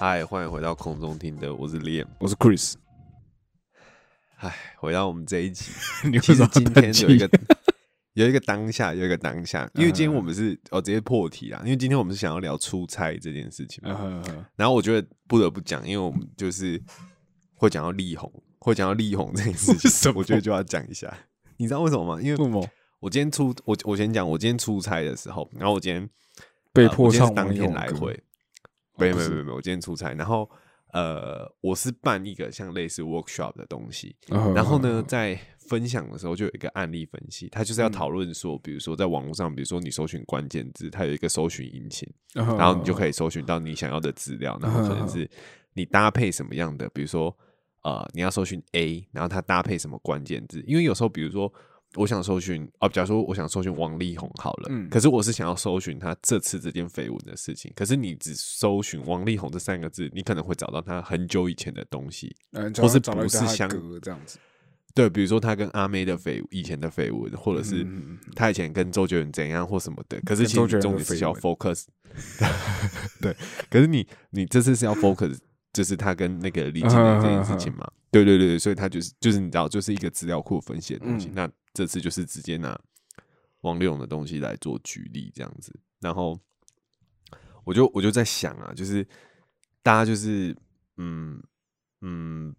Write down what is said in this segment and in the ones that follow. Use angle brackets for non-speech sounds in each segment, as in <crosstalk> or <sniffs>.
嗨，欢迎回到空中听的，我是 Liam。我是 Chris，唉，回到我们这一集，其实今天有一个？<laughs> 有一个当下，有一个当下，因为今天嗯我们是哦直接破题啦，因为今天我们是想要聊出差这件事情嘛。然后我觉得不得不讲，因为我们就是会讲到力宏，会讲到力宏这件事情，我觉得就要讲一下。你知道为什么吗？因为我今天出我我先讲，我今天出差的时候，然后我今天被迫上当天来回，没有没有没有，我今天出差，然后呃，我是办一个像类似 workshop 的东西，嗯然后呢，在分享的时候就有一个案例分析，它就是要嗯。讨论说，比如说在网络上，比如说你搜寻关键字，它有一个搜寻引擎，然然后你就可以以搜寻到你想要的资料，然后可能是你搭配什么样的，比如说呃，你要搜寻 A，然后它搭配什么关键字，因为有时候比如说。我想搜寻哦，假如说我想搜寻王力宏好了，嗯。可是我是想要搜寻他这次这件绯闻的事情，可是你只搜寻王力宏这三个字，你可能会找到他很久以前的东西，或是不是相隔这样子，对，比如说他跟阿妹的绯以前的绯闻，或者是他以前跟周杰伦怎样或什么的。可是其实重点是要 focus，<laughs> 对。可是你你这次是要 focus，就是他跟那个李金嗯莲这件事情嘛？对对对对，所以他就是就是你知道，就是一个资料库分析的东西。嗯那这次就是直接拿王力宏的东西来做举例这样子，然后我就我就在想啊，就是大家就是嗯嗯，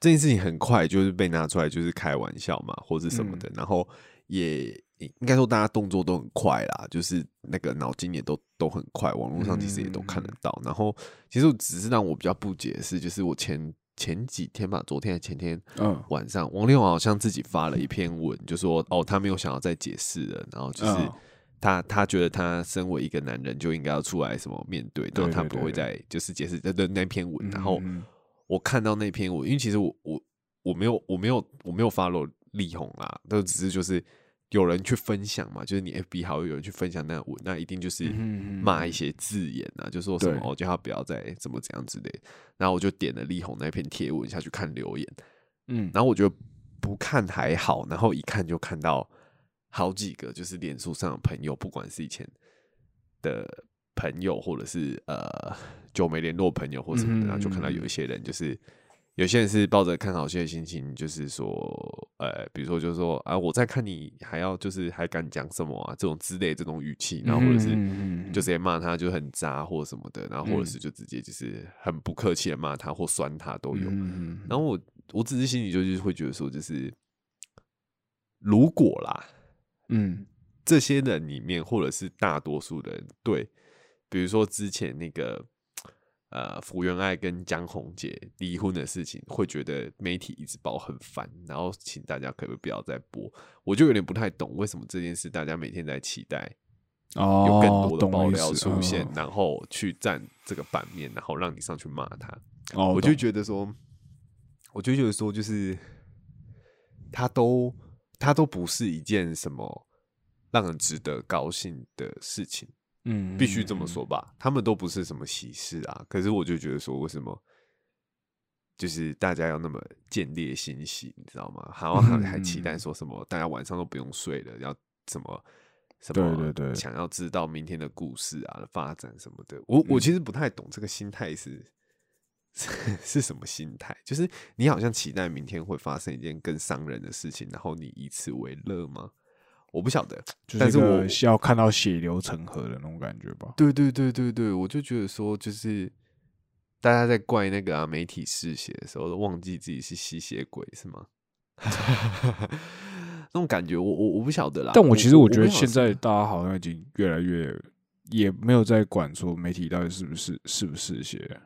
这件事情很快就是被拿出来就是开玩笑嘛，或者什么的，然后也应该说大家动作都很快啦，就是那个脑筋也都都很快，网络上其实也都看得到。然后其实我只是让我比较不解的是，就是我前前几天吧，昨天还前天嗯。晚上，王力宏好像自己发了一篇文，就说哦，他没有想要再解释了，然后就是嗯他他觉得他身为一个男人就应该要出来什么面对，然后他不会再就是解释那篇文，然后我看到那篇我，因为其实我我我没有我没有我没有 follow 力宏啊，都只是就是有人去分享嘛，就是你 FB 好友有人去分享那个文，那一定就是骂一些字眼啊，就说什么对。哦叫他不要再怎么怎样之类的，然后我就点了力宏那篇贴文下去看留言，嗯，然后我觉得不看还好，然后一看就看到好几个就是脸书上的朋友，不管是以前的朋友，或者是呃久没联络朋友或什么的，然后就看到有一些人就是。有些人是抱着看好戏的心情，就是说，呃，比如说，就是说啊，我在看你，还要就是还敢讲什么啊，这种之类这种语气，然后或者是嗯就直接骂他就很渣或什么的，然后或者是就直接就是很不客气的骂他或酸他都有。嗯然后我我只是心里就是会觉得说，就是如果啦，嗯这些人里面，或者是大多数人对，比如说之前那个呃福原爱跟江宏杰离婚的事情，会觉得媒体一直报很烦，然后请大家可不可以不要再播？我就有点不太懂为什么这件事大家每天在期待哦，有更多的爆料出现，嗯然后去占这个版面，然后让你上去骂他。哦，我就觉得说，我就觉得说，就是他都他都不是一件什么让人值得高兴的事情，嗯必须这么嗯说吧。他们都不是什么喜事啊，可是我就觉得说，为什么就是大家要那么见猎心喜，你知道吗？好像还还期待说什么，大家晚上都不用睡了，要怎么。什么？对对对想要知道明天的故事啊、发展什么的，我我其实不太懂这个心态是 <laughs> 是什么心态？就是你好像期待明天会发生一件更伤人的事情，然后你以此为乐吗？我不晓得，就是但是我个要看到血流成河的那种感觉吧。对对对对对，我就觉得说，就是大家在怪那个啊媒体嗜血的时候，都忘记自己是吸血鬼是吗？<laughs> 那种感觉我，我我不晓得啦。但我其实我觉得现在大家好像已经越来越也没有在管说媒体到底是不是是不是血。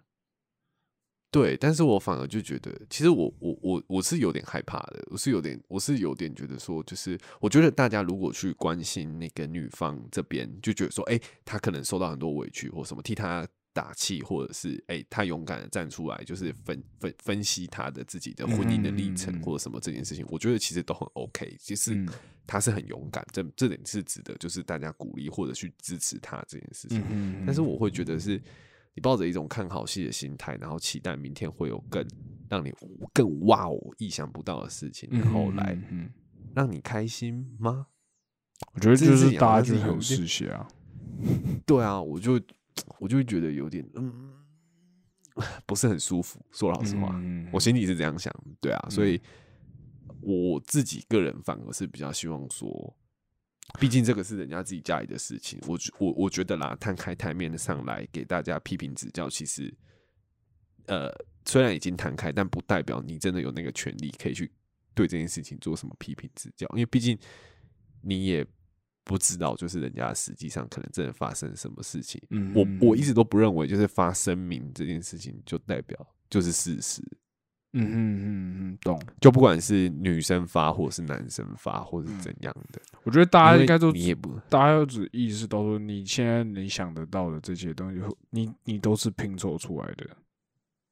对，但是我反而就觉得，其实我我我我是有点害怕的，我是有点我是有点觉得说，就是我觉得大家如果去关心那个女方这边，就觉得说，哎、她可能受到很多委屈或什么，替她打气，或者是哎、她勇敢的站出来，就是分分分析她的自己的婚姻的历程、或者什么这件事情，我觉得其实都很 OK。其实嗯他是很勇敢，这这点是值得就是大家鼓励或者去支持他这件事情。但是我会觉得是你抱着一种看好戏的心态，然后期待明天会有更让你更哇哦意想不到的事情，然后来让你开心吗？我觉得这就是大家就是很有些嗜血啊，<laughs> 对啊，我就我就会觉得有点嗯，<laughs> 不是很舒服。说老实话，嗯我心里是这样想，对啊，所以我自己个人反而是比较希望说，毕竟这个是人家自己家里的事情，我我我觉得啦，摊开台面上来给大家批评指教，其实呃虽然已经摊开，但不代表你真的有那个权利可以去对这件事情做什么批评指教，因为毕竟你也不知道，就是人家实际上可能真的发生什么事情。嗯我我一直都不认为，就是发声明这件事情就代表就是事实。嗯哼嗯嗯懂。就不管是女生发，或是男生发，或者是怎样的，我觉得大家应该都你也不大家要只意识到说，你现在能想得到的这些东西，你你都是拼凑出来的，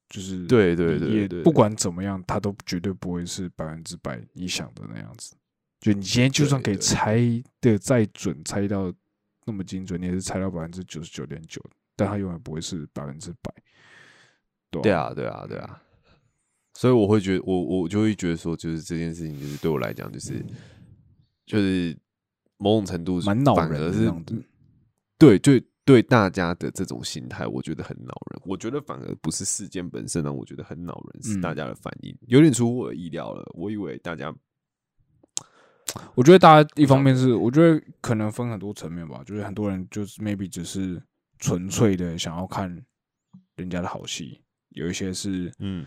就是对对对不管怎么样，它都绝对不会是百分之百你想的那样子。就你今天就算可以猜的再准，猜到那么精准，你也是猜到百分之九十九点九，但它永远不会是百分之百。对对，啊对啊对啊，所以我会觉得我我就会觉得说，就是这件事情，就是对我来讲，就是就是某种程度蛮恼人的反而是这样子。对对对大家的这种心态，我觉得很恼人。我觉得反而不是事件本身让我觉得很恼人，是嗯大家的反应有点出乎我的意料了。我以为大家 <tsk> 我觉得大家一方面是，我觉得可能分很多层面吧，就是很多人就是 maybe 只是纯粹的想要看人家的好戏，有一些是，嗯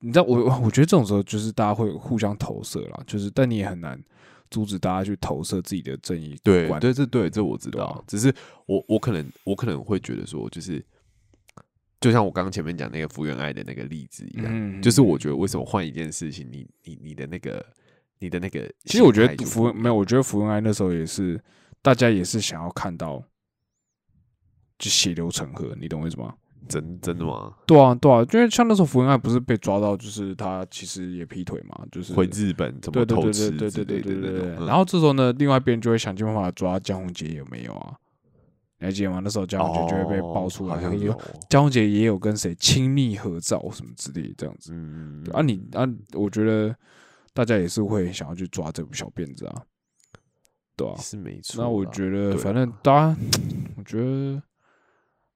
你知道我 <laughs> 我觉得这种时候就是大家会互相投射啦，就是但你也很难阻止大家去投射自己的正义观，对对，这对这我知道啊，只是我我可能我可能会觉得说，就是就像我刚刚前面讲那个福原爱的那个例子一样，嗯就是我觉得为什么换一件事情，你你你的那个你的那个其实我觉得福没有，我觉得福原爱那时候也是，大家也是想要看到就血流成河，你懂我意思吗？真真的吗？对啊，对啊，因为像那时候福原爱不是被抓到，就是他其实也劈腿嘛，就是回日本怎么偷吃对对对对对对然后这时候呢，另外一边就会想尽办法抓江宏杰有没有啊？你还记得吗？那时候江宏杰就会被爆出来，江宏杰也有跟谁亲密合照什么之类的这样子。嗯对啊你，啊，我觉得大家也是会想要去抓这部小辫子啊，对啊。是没错。那 <sniffs> 我觉得，反正大家，我觉得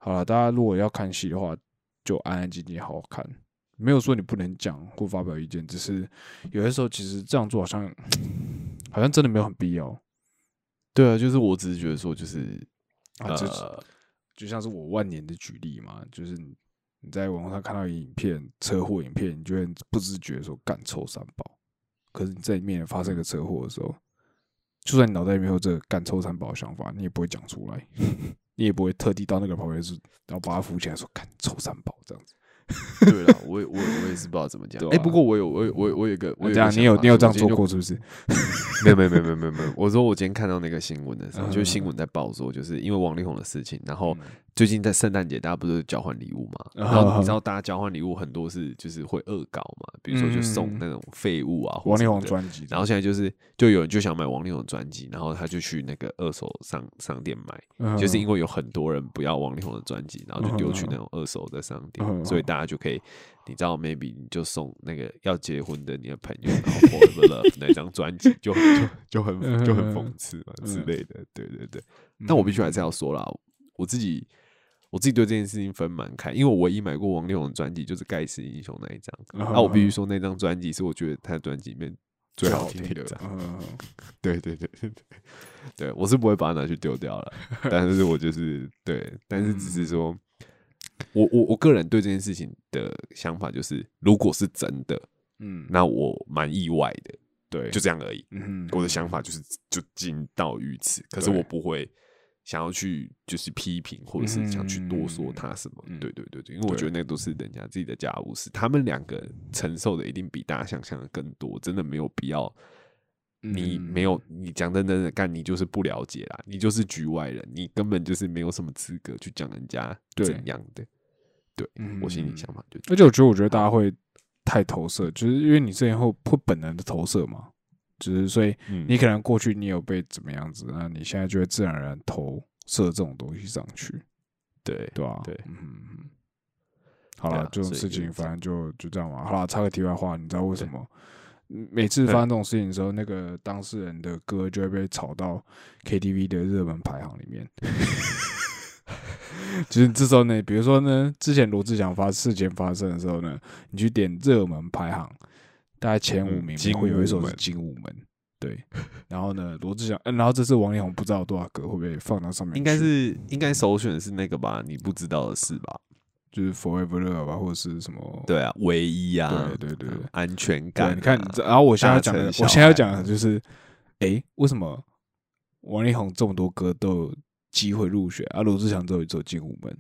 好了，大家如果要看戏的话，就安安静静好好看。没有说你不能讲或发表意见，只是有些时候其实这样做好像 <sniffs> 好像真的没有很必要对啊，就是我只是觉得说，就是啊。就像是我万年的举例嘛，就是你你在网络上看到影片车祸影片，你就会不自觉地说干臭三宝，可是你在里面发生一个车祸的时候，就算你脑袋里面有这个干臭三宝的想法，你也不会讲出来，你也不会特地到那个旁边去，然后把他扶起来说看臭三宝这样子。<laughs> 对了，我也我我也是不知道怎么讲。哎、不过我有我有我有我有一个，我有这样你有你有这样做过是不是？<laughs> 没有没有没有没有没有没有，我说我今天看到那个新闻的时候，嗯 <laughs> 就是新闻在报说，就是因为王力宏的事情，然后嗯最近在圣诞节大家不是交换礼物嘛，嗯 <laughs> 然后你知道大家交换礼物很多是就是会恶搞嘛，比如说就送嗯。那种废物啊，或王力宏专辑，然后现在就是就有人就想买王力宏的专辑，然后他就去那个二手商商店买，嗯。就是因为有很多人不要王力宏的专辑，然后就丢去那种二手的商店，嗯。所以大家就可以，你知道，maybe 你就送那个要结婚的你的朋友，然后 Forever Love 那张专辑，就就就很就很讽刺嘛之类的，对对对。但我必须还是要说啦，我自己我自己对这件事情分蛮开，因为我唯一买过王力宏的专辑就是《盖世英雄》那一张，嗯啊，我必须说那张专辑是我觉得他的专辑里面最好听听的一张。嗯对对对对对，对我是不会把它拿去丢掉了，<laughs> 但是我就是对，但是只是说，我我我个人对这件事情的想法就是，如果是真的，嗯，那我蛮意外的，对，就这样而已。嗯我的想法就是就仅到于此，可是我不会想要去就是批评或者是想去多说他什么。嗯。对对对对，因为我觉得那都是人家自己的家务事，他们两个承受的一定比大家想象的更多，真的没有必要你没有，你讲真真的干，你就是不了解啦，你就是局外人，你根本就是没有什么资格去讲人家怎样的。对嗯我心里想法就而且我觉得，我觉得大家会太投射，就是因为你之前会会本能的投射嘛，就是所以嗯你可能过去你有被怎么样子，那你现在就会自然而然投射这种东西上去，对对吧、对嗯。好了，这种事情反正就就这样嘛。好了，插个题外话，你知道为什么嗯每次发生这种事情的时候，那个当事人的歌就会被炒到 KTV 的热门排行里面？<laughs> 就是这时候呢，比如说呢，之前罗志祥发事件发生的时候呢，你去点热门排行，大概前五嗯名精会有一首是《精武门》，对。然后呢，罗志祥，嗯，然后这次王力宏不知道有多少歌会不会放到上面去？应该是应该首选的是那个吧？你不知道的事吧？就是 Forever Love 吧，或者是什么？对啊，唯一啊，对对对嗯安全感、啊。你看，然后我现在要讲的，我现在要讲的就是，诶，为什么王力宏这么多歌都有机会入选，啊，罗志祥只有一首《精武门》？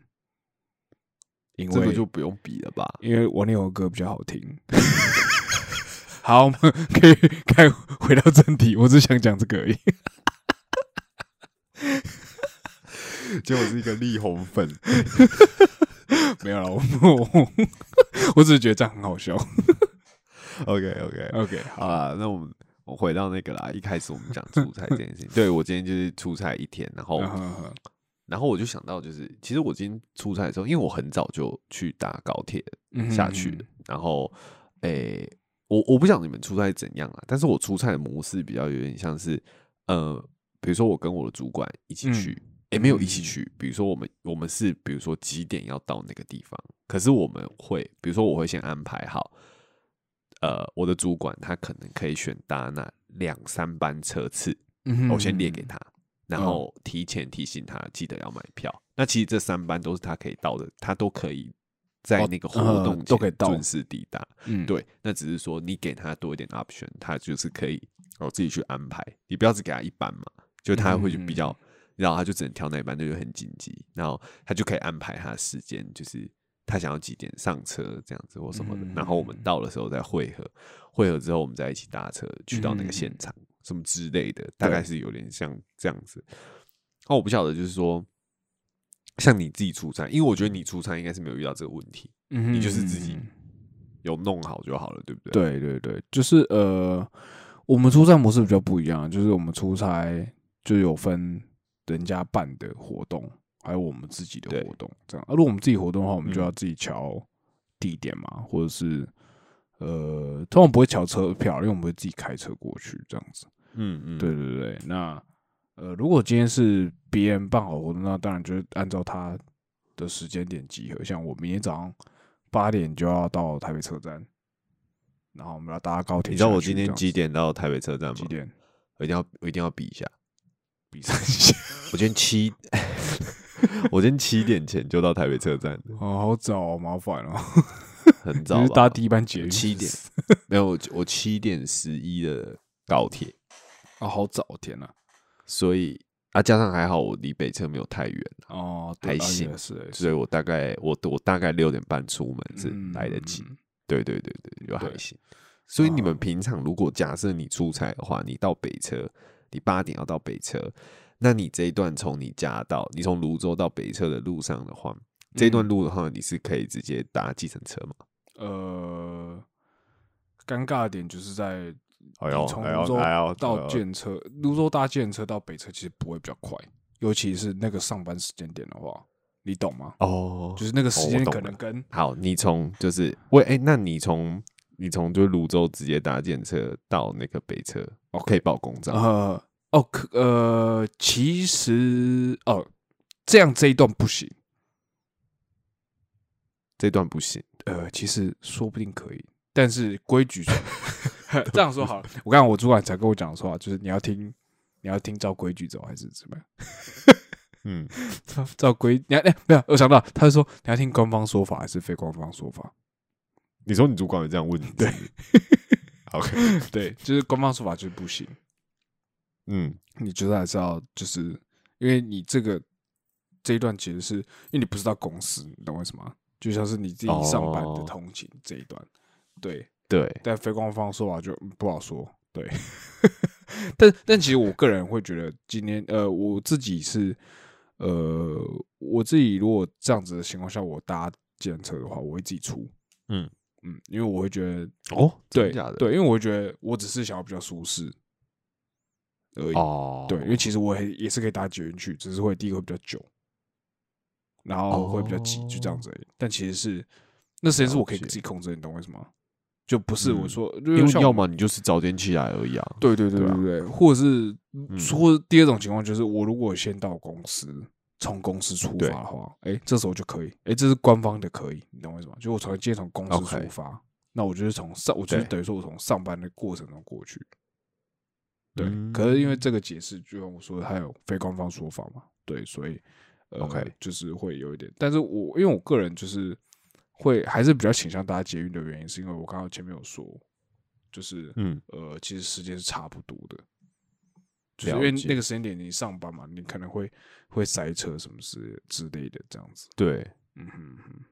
因这个为就不用比了吧？因为王力宏的歌比较好听。<laughs> 好，我们 <laughs> 可以开回到正题，我只想讲这个而已。结果是一个力宏粉，<laughs> 没有了，我我我只是觉得这样很好笑。<laughs> OK OK，OK，好啦，那我们我回到那个啦，一开始我们讲出差这件事情，对我今天就是出差一天，然后然后我就想到，就是其实我今天出差的时候，因为我很早就去搭高铁下去了，然后诶、我我不晓得你们出差怎样啊，但是我出差的模式比较有点像是，呃，比如说我跟我的主管一起去，诶、没有一起去，比如说我们我们是比如说几点要到那个地方，可是我们会，比如说我会先安排好，呃，我的主管他可能可以选搭那两三班车次，嗯我先列给他，然哦后提前提醒他记得要买票。那其实这三班都是他可以到的，他都可以在哦那个活呃动都可以到前准时抵达。嗯，对，那只是说你给他多一点 option，他就是可以哦自己去安排。你不要只给他一班嘛，就他会去比较，嗯然后他就只能挑那一班，那就很紧急，然后他就可以安排他的时间，就是他想要几点上车这样子或什么的。然后我们嗯到的时候再汇合，汇合之后我们再一起搭车去到那个现嗯场，什么之类的，大概是有点像这样子。哦，我不晓得，就是说。像你自己出差，因为我觉得你出差应该是没有遇到这个问题，嗯你就是自己嗯有弄好就好了，对不对？对对对，就是呃，我们出差模式比较不一样，就是我们出差就有分人家办的活动，还有我们自己的活动，这样。而、如果我们自己活动的话，我们就嗯要自己瞧地点嘛，或者是呃，通常不会瞧车票，因为我们会自己开车过去这样子。嗯嗯，对对对，那呃，如果今天是别人办好活动，那当然就是按照他的时间点集合。像我明天早上八点就要到台北车站，然后我们要搭高铁你。知道我今天几？点到台北车站吗？几？点？我一定要我一定要比一下。比赛一下。我今天七，<laughs> 我今天七点前就到台北车站了，哦，好早、哦，麻烦哦。很 <laughs> 早搭第一班捷运，<laughs> 七点没有，我我七点十一的高铁，啊，好早，天哪！所以啊，加上还好我离北车没有太远，哦，还行所以我大概我我大概六点半出门是来得及。嗯对对对对，就还对行。所以你们哦平常如果假设你出差的话，你到北车，你八点要到北车，那你这一段从你家到你从泸州到北车的路上的话，这一段嗯路的话，你是可以直接搭计程车吗？呃，尴尬的点就是在哎呦你从泸州到呦。建车，泸州搭建车到北车其实不会比较快，尤其是那个上班时间点的话，你懂吗？哦就是那个时间可能跟。好，你从就是喂，哎、那你从你从就是泸州直接搭建车到那个北车，哦，可以报公章。呃哦可呃，其实哦这样这一段不行，这段不行，呃，其实说不定可以，但是规矩 <laughs> 这样说好了。我刚刚我主管才跟我讲说啊，就是你要听，你要听照规矩走，还是怎么样？嗯，照 <laughs> 照规，你要哎、没有，我想到，他是说你要听官方说法还是非官方说法？你说你主管有这样问你？对，OK，<laughs> 对，就是官方说法就是不行，嗯，你觉得还是要就是因为你这个这一段其实是因为你不知道公司，你懂我意思吗？就像是你自己上班的哦通勤这一段，对，对，但非官方说法就嗯不好说，对，<laughs> 但但其实我个人会觉得，今天呃，我自己是呃，我自己如果这样子的情况下，我搭计程车的话，我会自己出。嗯嗯，因为我会觉得，哦，真对假的？对，因为我会觉得我只是想要比较舒适而已。哦，对，因为其实我也也是可以搭捷运去，只是会第一个会比较久，然后会比较挤，就这样子而已。但其实是那时间是我可以了解自己控制，你懂我意思吗？就不是我嗯说，因为要么你就是早点起来而已啊。对对对对啊对对，或者是嗯或者第二种情况就是，我如果先到公司，从公司出发的话，哎，这时候就可以，哎，这是官方的可以，你懂我意思吗？就我从今天从公司出发，那我就是从上，我就是等于说我从上班的过程中过去。对，嗯可是因为这个解释，就像我说的，它有非官方说法嘛，对，所以呃 OK 就是会有一点，但是我因为我个人就是会还是比较倾向搭捷运的原因，是因为我刚刚前面有说，就是嗯，呃，其实时间是差不多的，就是因为那个时间点你上班嘛，你可能会会塞车什么之之类的这样子。对嗯哼哼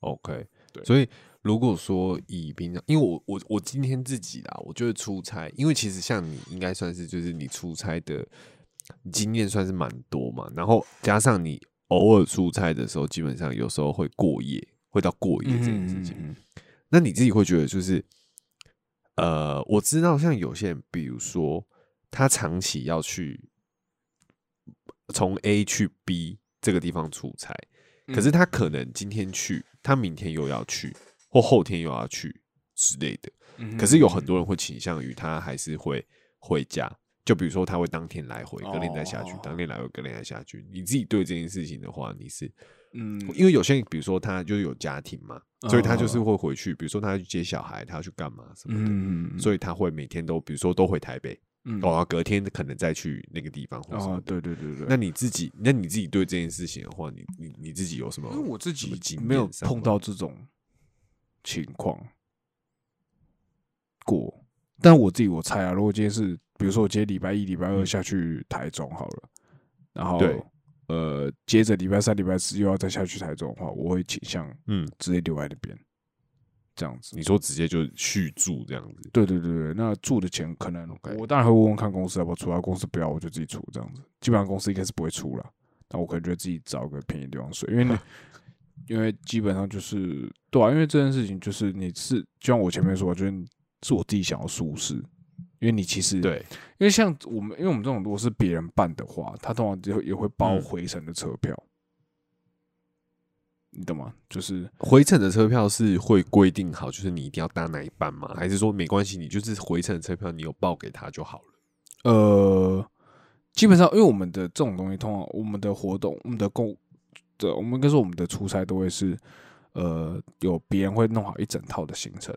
，，OK。对所以如果说以平常，因为我我我今天自己啦，我就是出差，因为其实像你应该算是就是你出差的经验算是蛮多嘛，然后加上你偶尔出差的时候，基本上有时候会过夜，会到过夜这件事情。嗯那你自己会觉得就是，呃，我知道像有些人，比如说他长期要去从 A 去 B 这个地方出差，可是他可能今天去，他明天又要去，或后天又要去之类的。嗯可是有很多人会倾向于他还是会回家，就比如说他会当天来回，隔天再下去哦，当天来回，隔天再下去。你自己对这件事情的话，你是嗯。因为有些人，比如说他就是有家庭嘛，所以他就是哦会回去，比如说他要去接小孩，他要去干嘛什么的，嗯所以他会每天都，比如说都回台北，嗯。哦，然后隔天可能再去那个地方或什么。对对对对，那你自己，那你自己对这件事情的话，你你你自己有什么？因为我自己没有碰到这种情况过，但我自己我猜啊，如果今天是比如说我今天礼拜一、礼拜二嗯。下去台中好了，然后对呃接着礼拜三、礼拜四又要再下去台中的话，我会倾向嗯，直接留在那边，这样子。你说直接就续住这样子，对对对对，那住的钱可能我当然会问问看公司要不要出，啊，公司不要我就自己出这样子。基本上公司应该是不会出了，那我可能就会自己找个便宜地方睡，因为你 <laughs> 因为基本上就是对啊，因为这件事情就是你是就像我前面说，就是你是我自己想要舒适，因为你其实对，因为像我们因为我们这种如果是别人办的话，他通常也会也会包嗯回程的车票，你懂吗？就是回程的车票是会规定好，就是你一定要搭哪一班吗？还是说没关系，你就是回程的车票你有报给他就好了？呃，基本上，因为我们的这种东西，通常我们的活动、我们的公的，我们应该说我们的出差都会是，呃，有别人会弄好一整套的行程，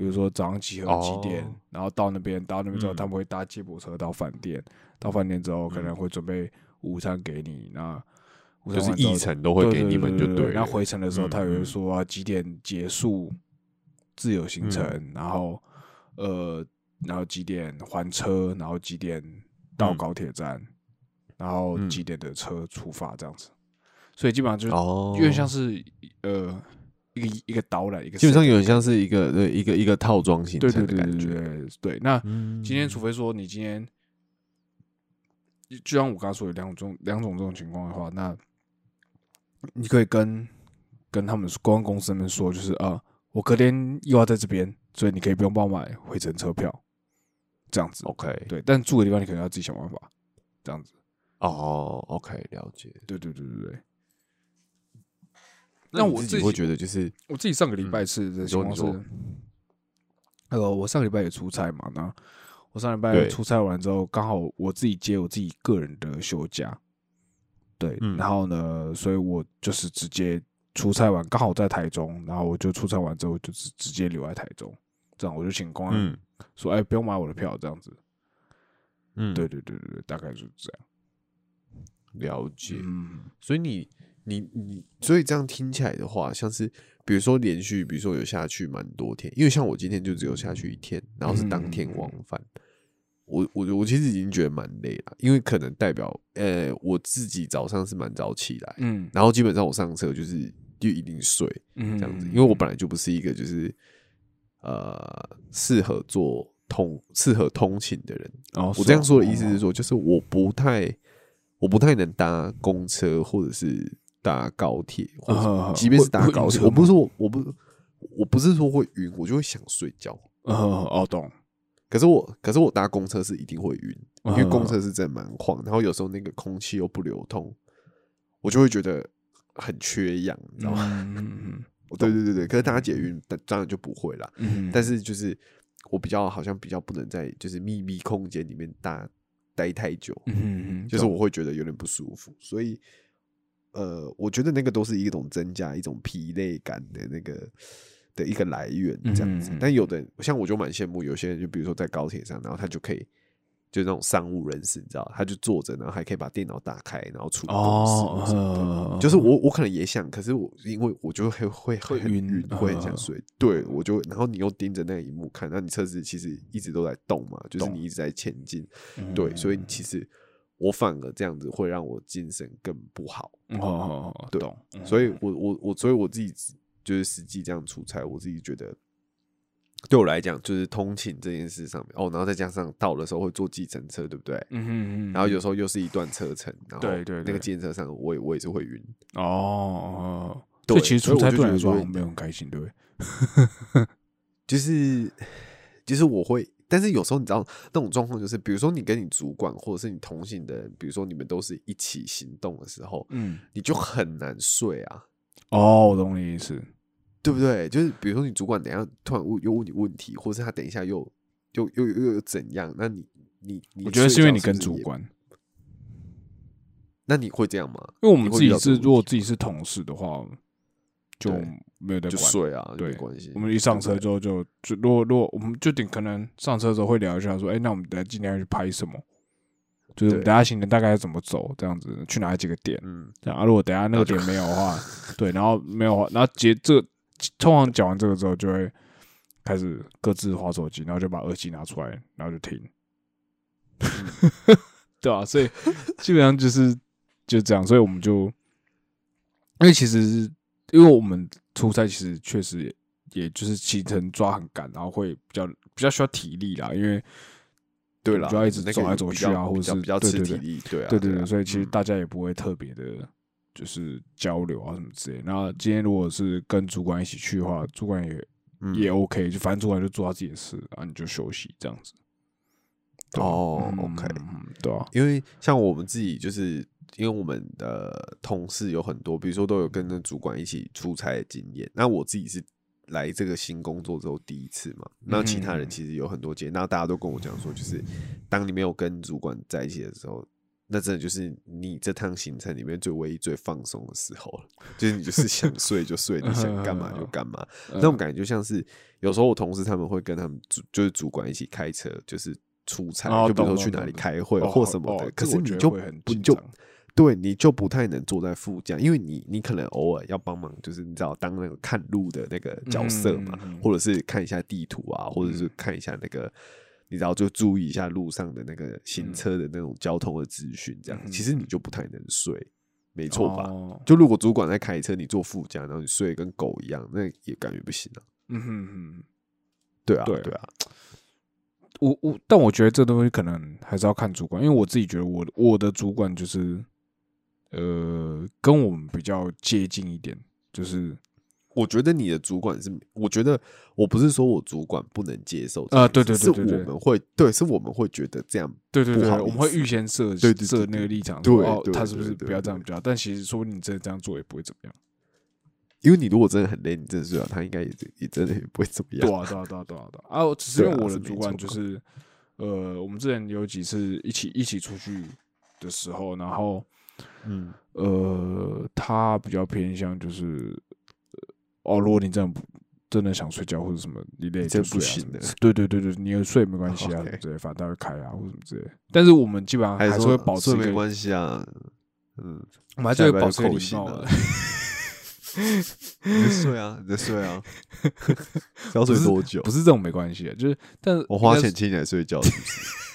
比如说早上集合几点，哦然后到那边，到那边之后，嗯。他们会搭接驳车到饭店，到饭店之后可能嗯。会准备午餐给你，那就是餐完之后议程都会给你们就对对了。那回程的时候，嗯他也会嗯。说啊几点结束自由行程，然后呃，然后几点还车，然后几点到嗯。高铁站，然后嗯。几点的车出发这样子。所以基本上就是哦，有点像是呃一个一个导览，一个基本上有点像是一个对一个一个套装行对程对对对对的感觉。对对。那嗯今天除非说你今天，就像我刚刚说有两种两种这种情况的话，那你可以跟跟他们公关公司那边说，就是啊，我隔天又要在这边，所以你可以不用帮我买回程车票，这样子。OK，对，但住的地方你可能要自己想办法，这样子。哦，OK，了解。对对对对对。那我自己会觉得就是我自己上个礼拜是呃，我上个礼拜也出差嘛，那我上礼拜出差完之后，刚好我自己接我自己个人的休假，对，嗯然后呢，所以我就是直接出差完，刚好在台中，然后我就出差完之后就是直接留在台中，这样我就请公安嗯说，哎，不用买我的票，这样子，嗯，对对对对对，大概就是这样，了解。嗯，所以你你你，所以这样听起来的话，像是比如说连续，比如说有下去蛮多天，因为像我今天就只有下去一天，然后是当天往返。我我我其实已经觉得蛮累了，因为可能代表呃我自己早上是蛮早起来，嗯然后基本上我上车就是就一定睡嗯，这样子，因为我本来就不是一个就是呃适合做通适合通勤的人。哦，我这样说的意思哦是说，就是我不太我不太能搭公车或者是搭高铁，或者即便是搭高铁，我不是说我不我不是说会晕，我就会想睡觉。呃哦懂，可是我可是我搭公车是一定会晕，因为嗯公车是真的蛮晃，然后有时候那个空气又不流通，我就会觉得很缺氧，你知道吗？嗯 <laughs> 对对对对，可是搭捷运当当然就不会啦。嗯，但是就是我比较好像比较不能在就是密闭空间里面搭待太久，嗯嗯就是我会觉得有点不舒服，所以呃，我觉得那个都是一种增加一种疲累感的那个的一个来源这样子。嗯嗯嗯但有的像我就蛮羡慕有些人，就比如说在高铁上，然后他就可以。就那种商务人士，你知道，他就坐着，然后还可以把电脑打开，然后出公司就是我我可能也想，可是我因为我就会会很会晕晕，会很想嗯睡。对我就然后你又盯着那一幕看，那你车子其实一直都在动嘛，就是你一直在前进。嗯对，所以其实我反而这样子会让我精神更不好。哦对所以我我我所以我自己就是实际这样出差，我自己觉得。对我来讲，就是通勤这件事上面哦，然后再加上到的时候会坐计程车，对不对？嗯嗯嗯，然后有时候又是一段车程，然后对对对那个计程车上我也我也是会晕。哦哦，对其实出差对你来说没有很开心，对不对？<laughs> 就是就是我会，但是有时候你知道那种状况，就是比如说你跟你主管或者是你同行的人，比如说你们都是一起行动的时候，嗯，你就很难睡啊，哦，我懂你意思，对不对？就是比如说你主管等一下突然问又问你问题，或是他等一下又又又又又怎样，那你你你我觉得是因为你跟主管，那你会这样吗？因为我们自己是如果自己是同事的话，就没有在管。睡啊，对没关系。我们一上车之后就就如果如果我们就顶可能上车的时候会聊一下说，哎、那我们等下今天要去拍什么？就是我们对等下行程大概要怎么走，这样子去哪几个点？嗯，这样啊，如果等下那个点没有的话，<laughs> 对，然后没有的话，然后结这通常讲完这个之后，就会开始各自划手机，然后就把耳机拿出来，然后就听，<laughs> 对啊，所以基本上就是就这样，所以我们就因为其实因为我们出差其实确实也也就是行程抓很赶，然后会比较比较需要体力啦，因为对啦，就要一直走来走去啊或者是比较比较对对对吃体力，对对对对，所以其实嗯大家也不会特别的，就是交流啊什么之类。然后今天如果是跟主管一起去的话，主管也、嗯也 OK，就反正主管就做他自己的事，然后你就休息这样子。哦嗯 OK 嗯对啊，因为像我们自己，就是因为我们的同事有很多，比如说都有跟那主管一起出差的经验。那我自己是来这个新工作之后第一次嘛，那其他人其实有很多经验。那大家都跟我讲说，就是当你没有跟主管在一起的时候，那真的就是你这趟行程里面最唯一最放松的时候了。就是你就是想睡就睡，<laughs> 你想干嘛就干嘛，那种感觉就像是有时候我同事他们会跟他们主就是主管一起开车，就是出差，哦就比如说去哪里开会哦或什么的。哦可是你就这我觉得会很不就对你就不太能坐在副驾，因为你你可能偶尔要帮忙，就是你知道当那个看路的那个角色嘛，嗯嗯嗯或者是看一下地图啊，或者是看一下那个。你知道，就注意一下路上的那个行车的那种交通的资讯，这样、嗯其实你就不太能睡，没错吧？哦就如果主管在开车，你坐副驾，然后你睡得跟狗一样，那也感觉不行啊。嗯哼哼，对啊，对对啊，我我，但我觉得这东西可能还是要看主管，因为我自己觉得我我的主管就是，呃，跟我们比较接近一点，就是我觉得你的主管是，我觉得我不是说我主管不能接受啊对对对对对是我们会对，是我们会觉得这样，对对对，我们会预先设对对对设那个立场，对说哦，对他是不是不要这样比较？但其实说不定你真的这样做也不会怎么样。因为你如果真的很累，你真的睡了，他应该也也真的也不会怎么样。对啊，对啊，对啊，对啊，对啊！啊，只是因为我的主管就是，呃，我们之前有几次一起一起出去的时候，然后嗯，呃，他比较偏向就是，呃哦，如果你真的不真的想睡觉或者什么，你累你真就睡啊不行的对对对对，你有睡没关系啊 <laughs> 类，反正他会开啊或什么之类。但是我们基本上还是会保持没关系啊，嗯，我们还是会保持一个礼就扣薪了貌的。你睡啊，你在睡啊，<laughs> 要睡多久不？是这种没关系的，就是但是我花钱请你来睡觉，是不是？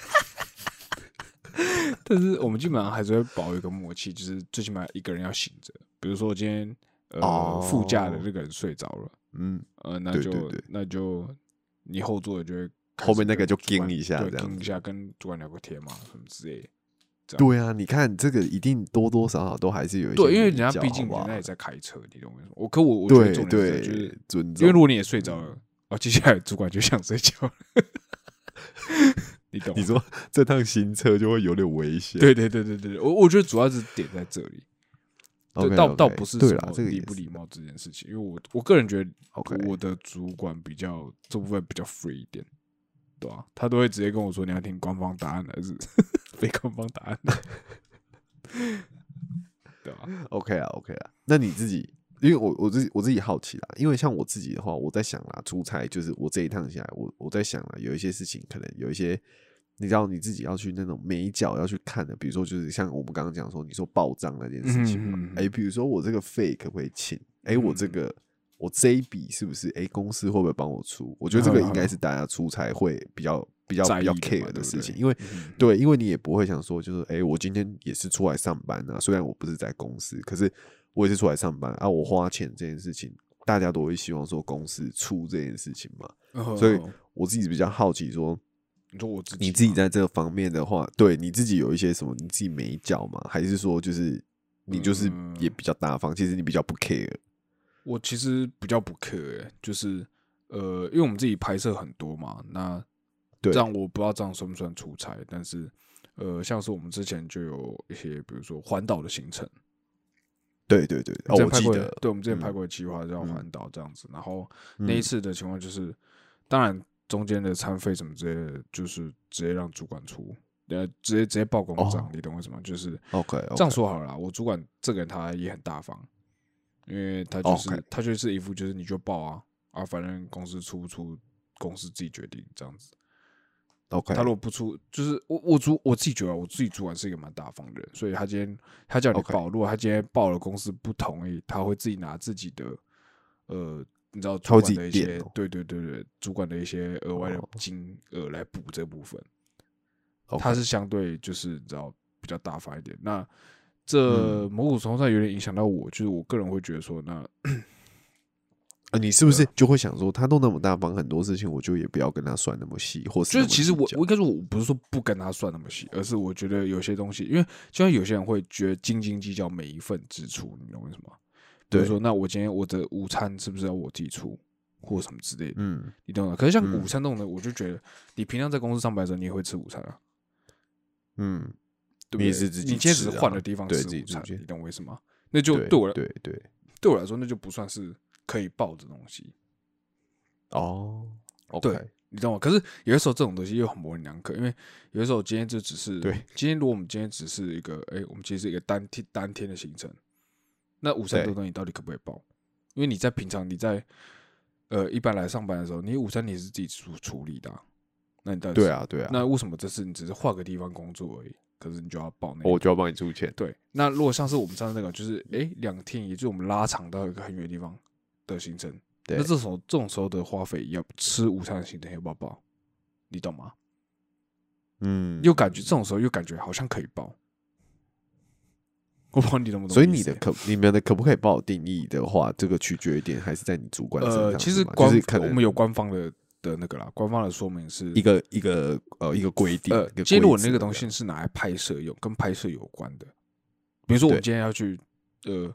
但是我们基本上还是会保一个默契，就是最起码一个人要醒着。比如说今天呃、哦副驾的那个人睡着了，嗯，呃，那就那就你后座的就会开后面那个就盯一下盯一下，跟主管聊个天嘛，什么之类的。对啊，你看这个一定多多少少都还是有一些对，因为人家毕竟人家也在开车，你懂我意思吗？我可我我觉得对重点是这对，样就是尊重，因为如果你也睡着了，哦，接下来主管就想睡觉了，<laughs> 你懂？你说这趟新车就会有点危险，对对对对对，我我觉得主要是点在这里，这 OK，倒倒不是什么，对啦这个礼不礼貌这件事情，因为我我个人觉得我的主管比较这部分比较 free 一点，对吧、他都会直接跟我说你要听官方答案还是 <laughs> 非官方答案，对吧、OK 啊，OK 啊。那你自己，因为我我自己我自己好奇啦，因为像我自己的话，我在想啦，出差就是我这一趟下来，我我在想啦，有一些事情可能有一些，你知道你自己要去那种美角要去看的，比如说就是像我们刚刚讲说，你说报账那件事情嘛嗯嗯嗯，哎、比如说我这个费可不可以请？哎、我这个。我这一笔是不是？哎、公司会不会帮我出？我觉得这个应该是大家出差会比较比较比较 care 对不对的事情，因为嗯对，因为你也不会想说，就是哎、诶我今天也是出来上班啊，虽然我不是在公司，可是我也是出来上班啊，我花钱这件事情，大家都会希望说公司出这件事情嘛，嗯所以我自己比较好奇说，你说我自己你自己在这个方面的话，对你自己有一些什么你自己没教吗？还是说就是你就是嗯也比较大方，其实你比较不 care？我其实比较不 care，、欸、就是呃，因为我们自己拍摄很多嘛，那对这样我不知道这样算不算出差，但是呃，像是我们之前就有一些，比如说环岛的行程，对对对，哦，之前拍过，我记得，对，我们之前嗯拍过的计划叫嗯环岛这样子，然后那一嗯次的情况就是，当然中间的餐费什么之类的，就是直接让主管出，呃，直接直接报公账，哦你懂我意思吗？就是，OK，这样说好了啦，我主管这个人他也很大方，因为他就是、他就是一副就是你就报啊啊，反正公司出不出，公司自己决定这样子。OK，他如果不出，就是我我主我自己觉得我自己主管是一个蛮大方的人，所以他今天他叫你报如果他今天报了公司不同意，他会自己拿自己的呃，你知道他会自己主管的一些哦对对对对，主管的一些额外的哦。金额来补这部分。他是相对就是你知道比较大方一点。那这某种程度上有点影响到我，就是我个人会觉得说，那啊，你是不是就会想说，他都那么大方，很多事情我就也不要跟他算那么细，或是就是其实我我应该说我不是说不跟他算那么细，而是我觉得有些东西，因为就像有些人会觉得斤斤计较每一份支出，你懂我意思吗？比如对说，那我今天我的午餐是不是要我自己出，或什么之类的，嗯，你懂吗？可是像嗯午餐这种的，我就觉得你平常在公司上班的时候，你也会吃午餐啊，嗯，对不对？你是自己你今天只是换了地方吃午餐，你懂我意思吗？那就对对我来对对，对我来说，那就不算是可以报的东西。哦对你懂吗？可是有的时候这种东西又很模棱两可，因为有的时候今天就只是对，今天如果我们今天只是一个，哎、我们其实是一个单天单天的行程，那午餐这个东西到底可不可以报？因为你在平常你在呃一般来上班的时候，你午餐你是自己处处理的啊、那你到底是对啊，对啊，那为什么这次你只是换个地方工作而已，可是你就要报那个？我就要帮你出钱，对，那如果像是我们上次那个，就是哎两天，也就是我们拉长到一个很远的地方的行程，对那这时候这种时候的花费要吃午餐的行程要不要报？你懂吗？嗯，又感觉这种时候又感觉好像可以报，我不知道你懂不懂？所以你的可你们的可不可以报定义的话，这个取决一点还是在你主观身上呃，其实就官是可能我们有官方的的那个啦，官方的说明是一个一个呃一个规定，呃一，个今天如果那个东西是拿来拍摄用，跟拍摄有关的，比如说我们今天要去呃，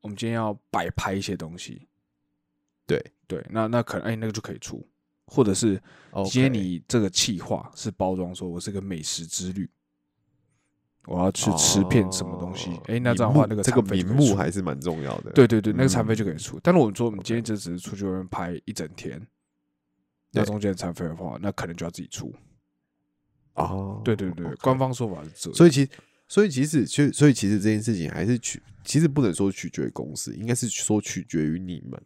我们今天要摆拍一些东西，对对，那那可能哎、那个就可以出，或者是今天你这个企划是包装说我是个美食之旅，我要去吃片什么东西，哦哎、那这样的话那个这个名目还是蛮重要的，对对对，那个餐费嗯就可以出。但是我们说我们今天就只是出去外面拍一整天，那中间的餐费的话，那可能就要自己出。哦，对对对，官方说法是这样。所以其实，所以其实，其所以其实这件事情还是取，其实不能说取决于公司，应该是说取决于你们。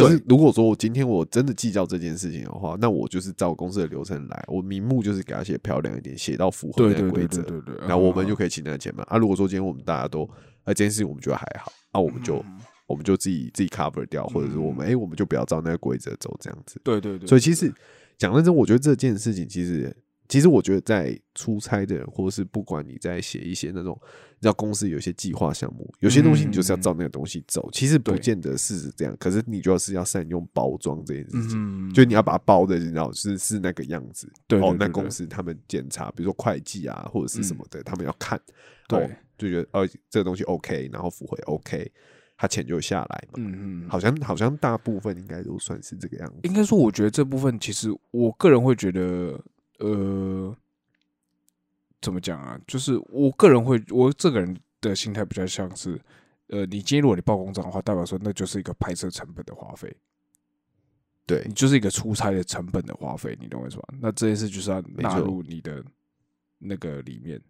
就是如果说我今天我真的计较这件事情的话，那我就是照公司的流程来，我明目就是给他写漂亮一点，写到符合那个规则对，对对，然后我们就可以请那个钱嘛。啊，如果说今天我们大家都，啊这件事情我们觉得还好，啊我们就嗯我们就自己自己 cover 掉，或者是我们哎我们就不要照那个规则走这样子。对对对，所以其实讲认真，我觉得这件事情其实其实我觉得在出差的人，或者是不管你在写一些那种，你知道公司有一些计划项目，有些东西你就是要照那个东西走。其实不对见得是这样，可是你就是要善用包装这件事情。嗯，就你要把它包的，你知道是是那个样子。哦，那对对对对公司他们检查，比如说会计啊，或者是什么的，他们要看，对哦，就觉得哦这个东西 OK，然后符合 OK，他钱就下来嘛。嗯嗯，好像好像大部分应该都算是这个样子。应该说，我觉得这部分其实我个人会觉得，呃，怎么讲啊？就是我个人会，我这个人的心态比较像是，呃，你今天如果你报公账的话，代表说那就是一个拍摄成本的花费，对你就是一个出差的成本的花费，你懂我意思吧？那这件事就是要纳入你的那个里面。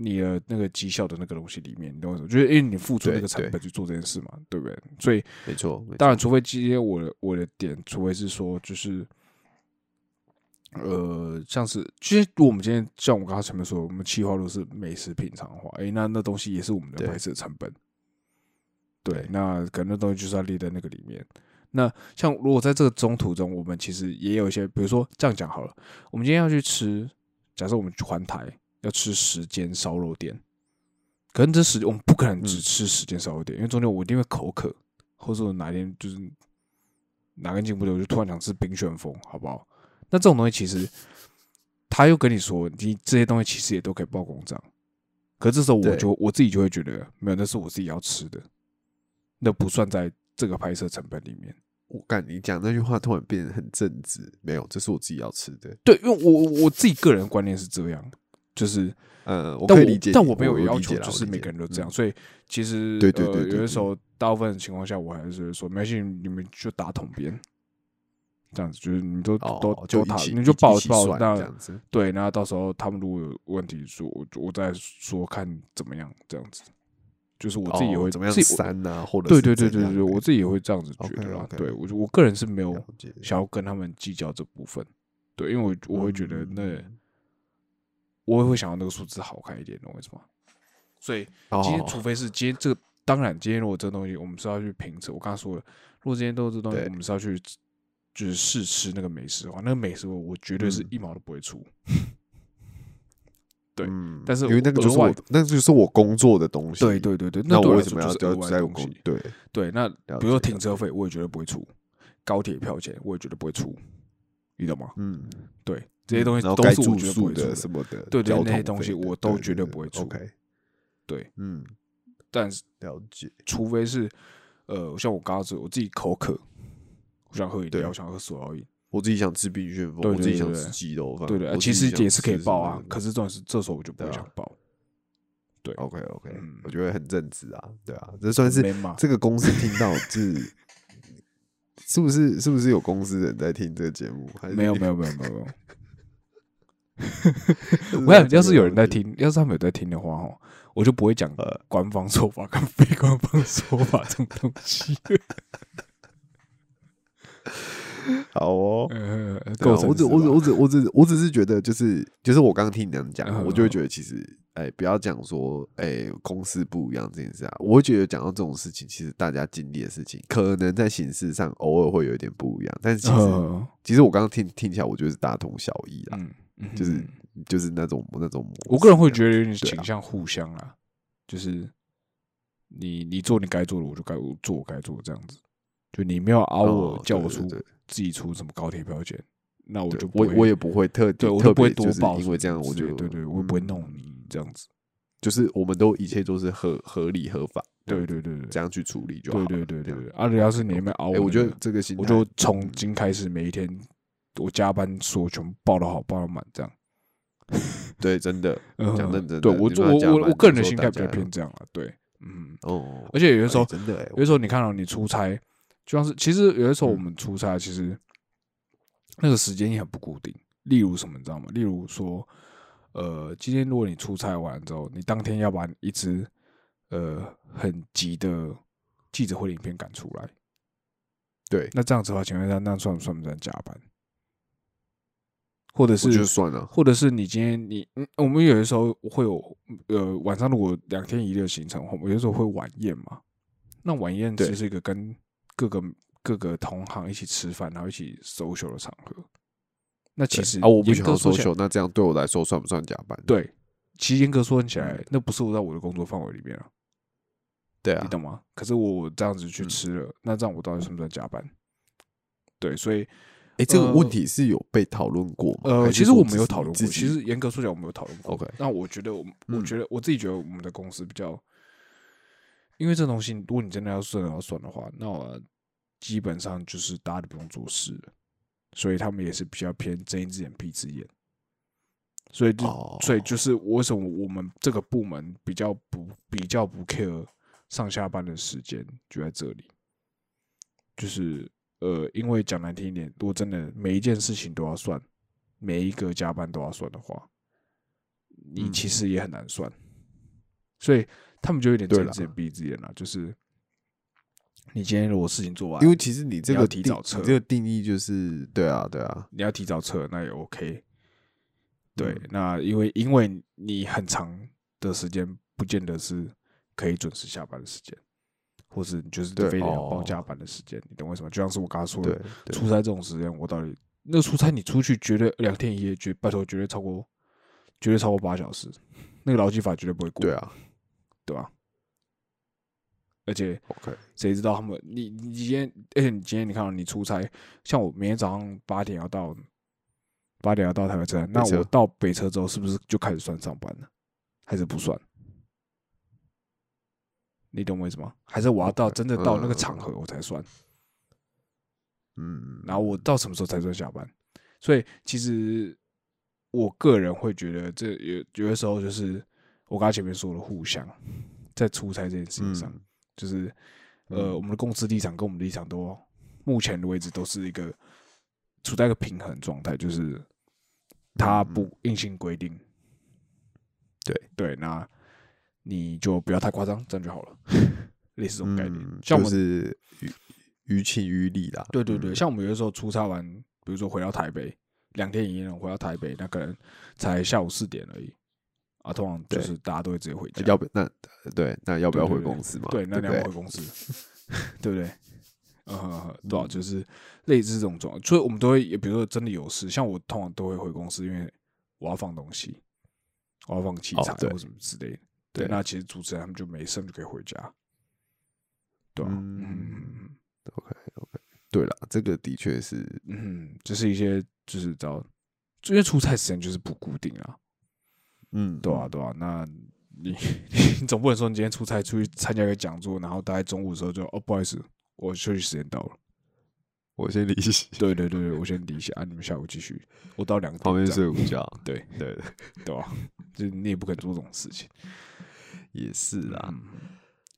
你的那个绩效的那个东西里面，你懂我意思吗？就是因为你付出那个成本去做这件事嘛，对不对？所以没错，没错当然，除非今天我的我的点，除非是说就是，呃，像是其实我们今天像我刚刚前面说，我们企划都是美食品尝的话，诶，那那东西也是我们的对拍摄成本。对对，那可能那东西就是要列在那个里面。那像如果在这个中途中，我们其实也有一些，比如说这样讲好了，我们今天要去吃，假设我们去环台要吃十间烧肉店，可能这十我们不可能只嗯吃十间烧肉店，因为中间我一定会口渴，或者我哪天就是哪根筋不对，我就突然想吃冰旋风，好不好？那这种东西其实他又跟你说，你这些东西其实也都可以报公账，可这时候我就我自己就会觉得，没有，那是我自己要吃的，那不算在这个拍摄成本里面。我感你讲那句话突然变得很正直，没有，这是我自己要吃的。对，因为我我自己个人观念是这样，就是呃，我但我可以理解你，但我没有要求，就是每个人都这样，嗯。所以其实对对对有的时候大部分的情况下，我还是说，没关系，你们就打统编，这样子就是你都、哦，都就他你就报报那这样子。对，那到时候他们如果有问题说，我我再说看怎么样，这样子，就是我自己也会、哦怎么样删啊，或者对对对对对，我自己也会这样子觉得对我我个人是没有想要跟他们计较这部分，对，因为我我会觉得那、嗯我也会想要那个数字好看一点，懂我意思吗？所以今天哦。除非是今天这个，当然今天如果这个东西我们是要去评测，我刚刚说了，如果今天都是这东西，我们是要去就是试吃那个美食的话，那个美食我我绝对是嗯一毛都不会出。<laughs> 对嗯但是因为那个就是我，那就是我工作的东西。对对对对，那我为什么要来说就是额要在用工外东西？对对，那比如说停车费，我也绝对不会出；高铁票钱，我也绝对不会出，你懂吗？嗯，对，这些东西都是我住宿绝对不会出的什么的，对对那些东西我都绝对不会出 OK，对，嗯，但是了解。除非是呃，像我刚刚说，我自己口渴，我想喝饮料，我想喝手摇饮，我自己想吃冰旋风，对我自己想吃鸡肉饭，对对，其实也是可以报啊。可是重点是，这时候我就不想报，对 OK OK，嗯我觉得很正直啊，对啊，这算是？这个公司听到是是不是是不是有公司人在听这个节目？还是没有没有没有没有没有。<laughs> 我想，要是有人在，听，要是他们有在听的话，哦，我就不会讲呃官方说法跟非官方说法这种东西。<laughs> 好哦。我只我只我只我只我只是觉得就是就是我刚刚听你这样讲，嗯我就会觉得其实哎、不要讲说哎、公司不一样这件事啊，我会觉得讲到这种事情，其实大家经历的事情，可能在形式上偶尔会有一点不一样，但是其实、呃其实我刚刚听听起来，我觉得是大同小异啦，嗯，嗯就是嗯就是那种那种我个人会这觉得有点倾向互相啦，就是你你做你该做的，我就该我做我该做的这样子。就你没有熬我哦叫我出自己出什么高铁票钱，那我就我我也不会特对我特就不会多别就是报因为这样我就对对，我也不会弄嗯你这样子。就是我们都一切都是合合理合法，对对对对这样去处理就好对对对对对。啊，要是你那边熬哎、我，我觉得这个心态，我就从今开始每一天我加班说全部报的好，报的满这样。<laughs> 对真的嗯讲认真的对我我我我个人的心态比较偏这样了，对，嗯。哦，而且有的时候哎真的哎，有的时候你看到你出差，就像是其实有的时候我们出差，其实那个时间也很不固定。例如什么，你知道吗？例如说，呃，今天如果你出差完之后，你当天要把一支呃很急的记者会影片赶出来，对，那这样子的话，请问一下，那算不算不算加班？或者是算了，或者是你今天你嗯，我们有的时候会有呃晚上如果两天一夜的行程我们有的时候会晚宴嘛。那晚宴其实是一个跟各个各个同行一起吃饭，然后一起 social 的场合。那其实啊，我不严喜格说起来欢收休，那这样对我来说算不算加班？对，其实严格说起嗯来，那不是我在我的工作范围里面啊，对啊你，懂吗？可是我这样子去嗯吃了，那这样我到底算不算加班？对，所以哎，这个呃问题是有被讨论过吗？呃，其实我们说只是有讨论过，其实严格说起来，我没有讨论过。OK 那我觉得我觉得我自己觉得我们的公司比较，因为这东西，如果你真的要算要算的话，那我基本上就是大家都不用做事了，所以他们也是比较偏睁一只眼闭一只眼。所以就、哦所以就是为什么我们这个部门比较不比较不 care 上下班的时间，就在这里，就是呃，因为讲难听一点，如果真的每一件事情都要算，每一个加班都要算的话，你嗯其实也很难算，所以他们就有点睁一只眼闭一只眼了，就是你今天如果事情做完，因为其实你这个定提早撤你这个定义就是对啊，对啊，你要提早撤，那也 OK。对，嗯那因为因为你很长的时间不见得是可以准时下班的时间，或是你就是非得要哦报加班的时间，你懂为什么？就像是我刚刚说的，出差这种时间，我到底那个出差你出去绝对两天一夜，绝拜托绝对超过绝对超过八小时，那个劳基法绝对不会过，对，啊对吧？而且，OK，谁知道他们？你你今天，而且你今天你看到你出差，像我明天早上八点要到，八点要到台北车站，那我到北车之后是不是就开始算上班了？还是不算？你懂我意思吗？还是我要到真的到那个嗯场合我才算？嗯，然后我到什么时候才算下班？所以其实我个人会觉得，这有有的时候就是我刚才前面说的互相在出差这件事情上，嗯就是呃，嗯我们的公司立场跟我们的立场都目前的位置都是一个处在一个平衡状态，就是它嗯不硬性规定，对。对，那你就不要太夸张，这样就好了，类似这种概念。嗯像我们是于于情于理啦，对对对，嗯像我们有的时候出差完，比如说回到台北两天一夜，回到台北，那可能才下午四点而已啊，通常就是大家都会直接回家。要不那对那要不要回公司嘛？对，那不对你要回公司，对不对？呃，对啊，嗯就是类似这种状况，所以我们都会，也比如说真的有事，像我通常都会回公司，因为我要放东西，我要放器材或什么之类的。对，对那其实主持人他们就没事就可以回家，对啊，嗯嗯 OK OK，对了，这个的确是嗯，就是一些就是找，因为出差时间就是不固定啊，嗯，对啊，对啊，那你 <laughs> 你总不能说你今天出差出去参加一个讲座，然后大概中午的时候就哦不好意思，我休息时间到了。我先离席，<laughs> 对对对对，我先离席，啊、你们下午继续，我到两点旁边睡午觉，对 <laughs> 对，对吧？就你也不可能做这种事情也是啦，嗯，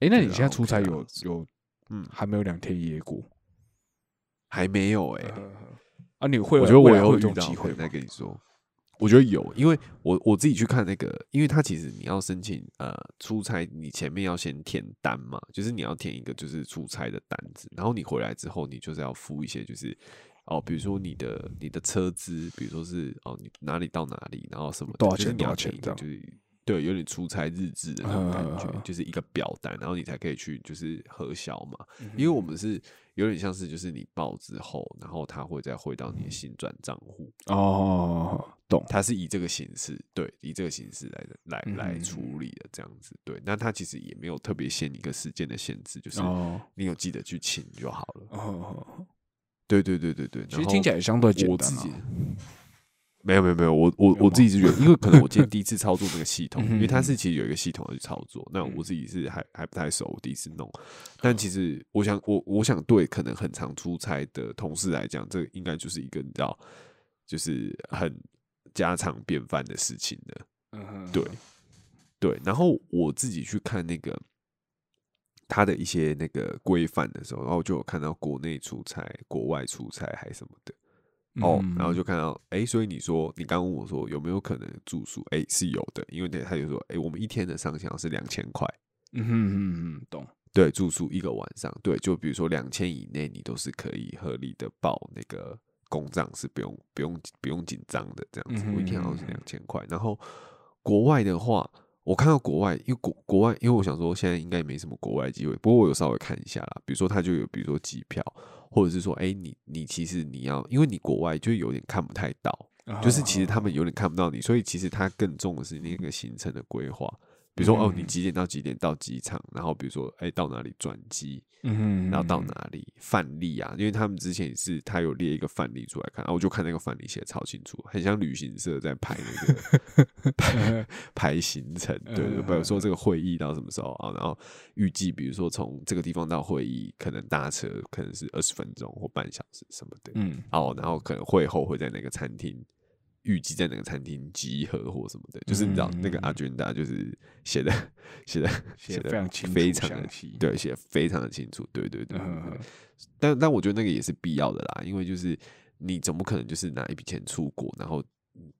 哎，那你现在出差有有嗯，还没有两天一夜过？还没有哎，啊，你会我觉得我有这以后遇到种机会吗再？跟你说。我觉得有，因为我我自己去看那个，因为他其实你要申请呃出差，你前面要先填单嘛，就是你要填一个就是出差的单子，然后你回来之后，你就是要付一些就是哦，比如说你的你的车资，比如说是哦你哪里到哪里，然后什么的多少钱就是你要多少钱这样填一个就是对，有点出差日志的那种感觉，嗯就是一个表单，然后你才可以去就是核销嘛。嗯因为我们是有点像是就是你报之后，然后他会再汇到你的新转账户，哦，懂，它是以这个形式，对，以这个形式来来来嗯处理的这样子，对。那它其实也没有特别限一个时间的限制，就是哦你有记得去请就好了。哦，对对对对对，其实听起来相对简单啊我自己。没有没有没有，我我我自己是觉得，因为可能我今天第一次操作这个系统，<laughs> 因为它是其实有一个系统要去操作，那嗯我自己是还还不太熟，我第一次弄。但其实我想，我我想对可能很常出差的同事来讲，这应该就是一个你知道，就是很家常便饭的事情了。嗯哼对，对，然后我自己去看那个他的一些那个规范的时候，然后就有看到国内出差、国外出差还什么的。哦，然后就看到，哎，所以你说你刚问我说有没有可能住宿？哎，是有的，因为那他就说，哎，我们一天的上限是两千块，嗯哼嗯哼，懂，对，住宿一个晚上，对，就比如说两千以内，你都是可以合理的报那个公账，是不用不用不用紧张的这样子。我一天好像是两千块，然后国外的话，我看到国外，因为国国外，因为我想说现在应该也没什么国外机会，不过我有稍微看一下啦，比如说他就有，比如说机票，或者是说，哎、你你其实你要，因为你国外就有点看不太到，就是其实他们有点看不到你，所以其实他更重的是那个行程的规划。比如说，哦，你嗯几点到几点到机场，然后比如说，哎，到哪里转机，嗯然后到哪里范例啊？因为他们之前也是他有列一个范例出来看，然后我就看那个范例写的超清楚，很像旅行社在排那个 <laughs> 排排行程，对对，比如说这个会议到什么时候啊？然后预计比如说从这个地方到会议，可能搭车可能是二十分钟或半小时什么的，嗯哦，然后可能会后会在那个餐厅。预计在哪个餐厅集合或什么的，就是你知道那个嗯 agenda 就是写的写的写的非常清楚非常的详细对，写得非常的清楚，对对对但但我觉得那个也是必要的啦，因为就是你总不可能就是拿一笔钱出国，然后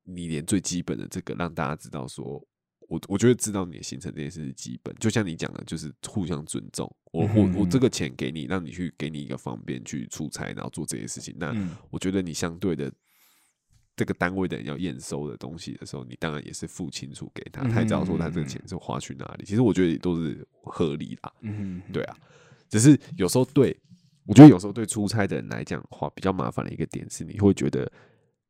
你连最基本的这个让大家知道说，我我觉得知道你的行程这件事是基本，就像你讲的，就是互相尊重。我我我这个钱给你，让你去给你一个方便去出差，然后做这些事情，那嗯我觉得你相对的。这个单位的人要验收的东西的时候，你当然也是付清楚给他，他也知道说他这个钱是花去哪里。其实我觉得都是合理啦。嗯哼对啊，只是有时候对我觉得有时候对出差的人来讲的话，比较麻烦的一个点是，你会觉得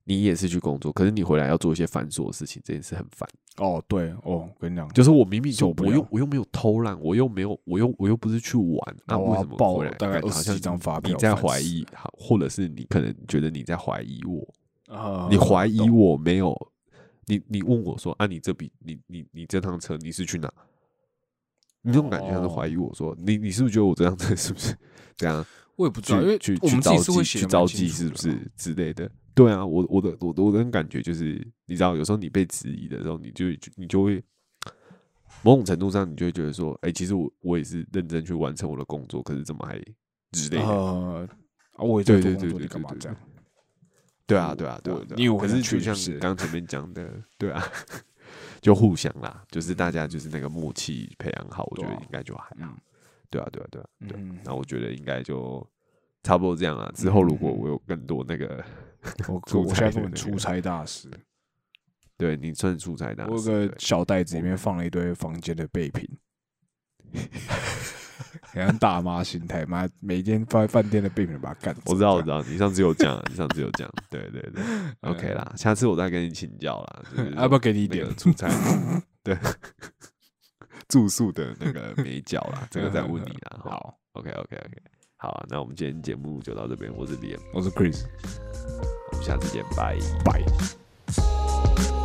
你也是去工作，可是你回来要做一些繁琐的事情，这件事很烦。哦对哦，我跟你讲，就是我明明就我又我又没有偷懒，我又没有我又我又不是去玩，那、那我要为什么回来大概20感觉好像几张发票你在怀疑，好或者是你可能觉得你在怀疑我，啊你怀疑我没有，你你问我说啊，你这笔你你你这趟车你是去哪？你这种感觉像是怀疑我说，你你是不是觉得我这趟车是不是这样 <laughs> 我也不知道，因为去去我们自去召集己是不是之类的？对啊，我我的我的我的感觉就是，你知道，有时候你被质疑的时候，你就你就会某种程度上，你就会觉得说，哎、其实我我也是认真去完成我的工作，可是怎么还之类的？呃，啊我也在工作，你干嘛这样？对啊，对啊，对啊，对啊。因为我可是就像刚刚前面讲的，对啊，<laughs> 就互相啦，就是大家就是那个默契培养好，我觉得应该就还好。嗯。对啊，对啊，对啊，对那我觉得应该就差不多这样啊。之后如果我有更多那个，<laughs> 我出我现在出差大师，对你算出差大师我有个小袋子里面放了一堆房间的备品，<laughs> 很像大妈心态，妈每天在饭店的病人把他干走。我知道，我知道，你上次有讲，你上次有讲，对对对嗯，<laughs> OK 啦，下次我再跟你请教啦，就是要 <laughs> 不要给你一点那个出差？<laughs> 对，住宿的那个美角啦，这个再问你啦。好好，，OK OK OK，好啊，那我们今天节目就到这边，我是李岩，我是 Chris，我们下次见，拜。拜。